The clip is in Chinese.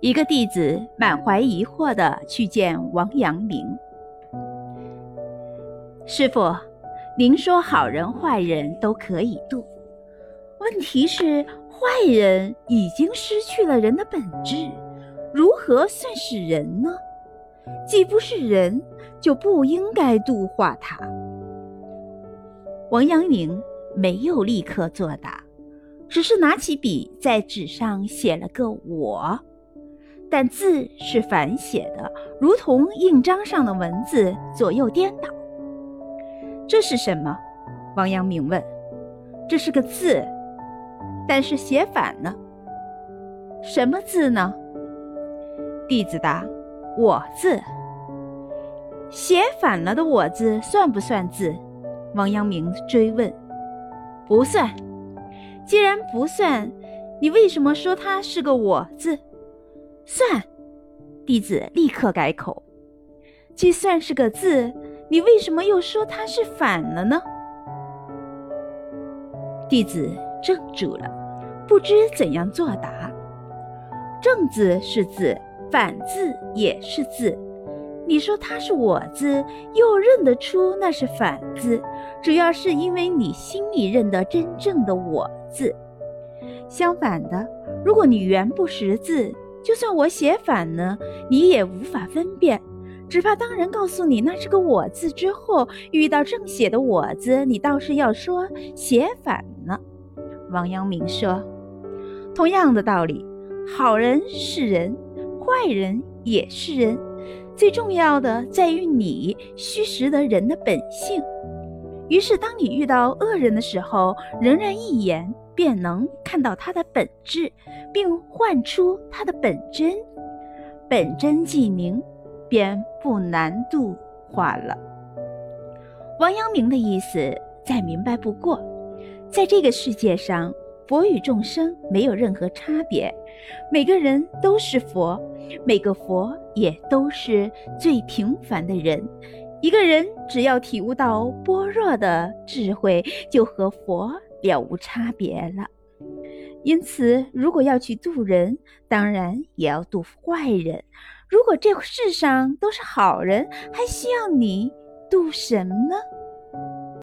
一个弟子满怀疑惑地去见王阳明。师傅，您说好人坏人都可以度，问题是坏人已经失去了人的本质，如何算是人呢？既不是人，就不应该度化他。王阳明没有立刻作答，只是拿起笔在纸上写了个“我”，但字是反写的，如同印章上的文字左右颠倒。这是什么？王阳明问。这是个字，但是写反了。什么字呢？弟子答：“我字。”写反了的“我”字算不算字？王阳明追问。不算。既然不算，你为什么说它是个“我”字？算。弟子立刻改口。既算是个字。你为什么又说它是反了呢？弟子怔住了，不知怎样作答。正字是字，反字也是字。你说它是我字，又认得出那是反字，主要是因为你心里认得真正的我字。相反的，如果你原不识字，就算我写反了，你也无法分辨。只怕当人告诉你那是个“我”字之后，遇到正写的“我”字，你倒是要说写反了。王阳明说：“同样的道理，好人是人，坏人也是人。最重要的在于你须识得人的本性。于是，当你遇到恶人的时候，仍然一言便能看到它的本质，并唤出它的本真。本真既明。”便不难度化了。王阳明的意思再明白不过，在这个世界上，佛与众生没有任何差别，每个人都是佛，每个佛也都是最平凡的人。一个人只要体悟到般若的智慧，就和佛了无差别了。因此，如果要去渡人，当然也要渡坏人。如果这世上都是好人，还需要你渡什么呢？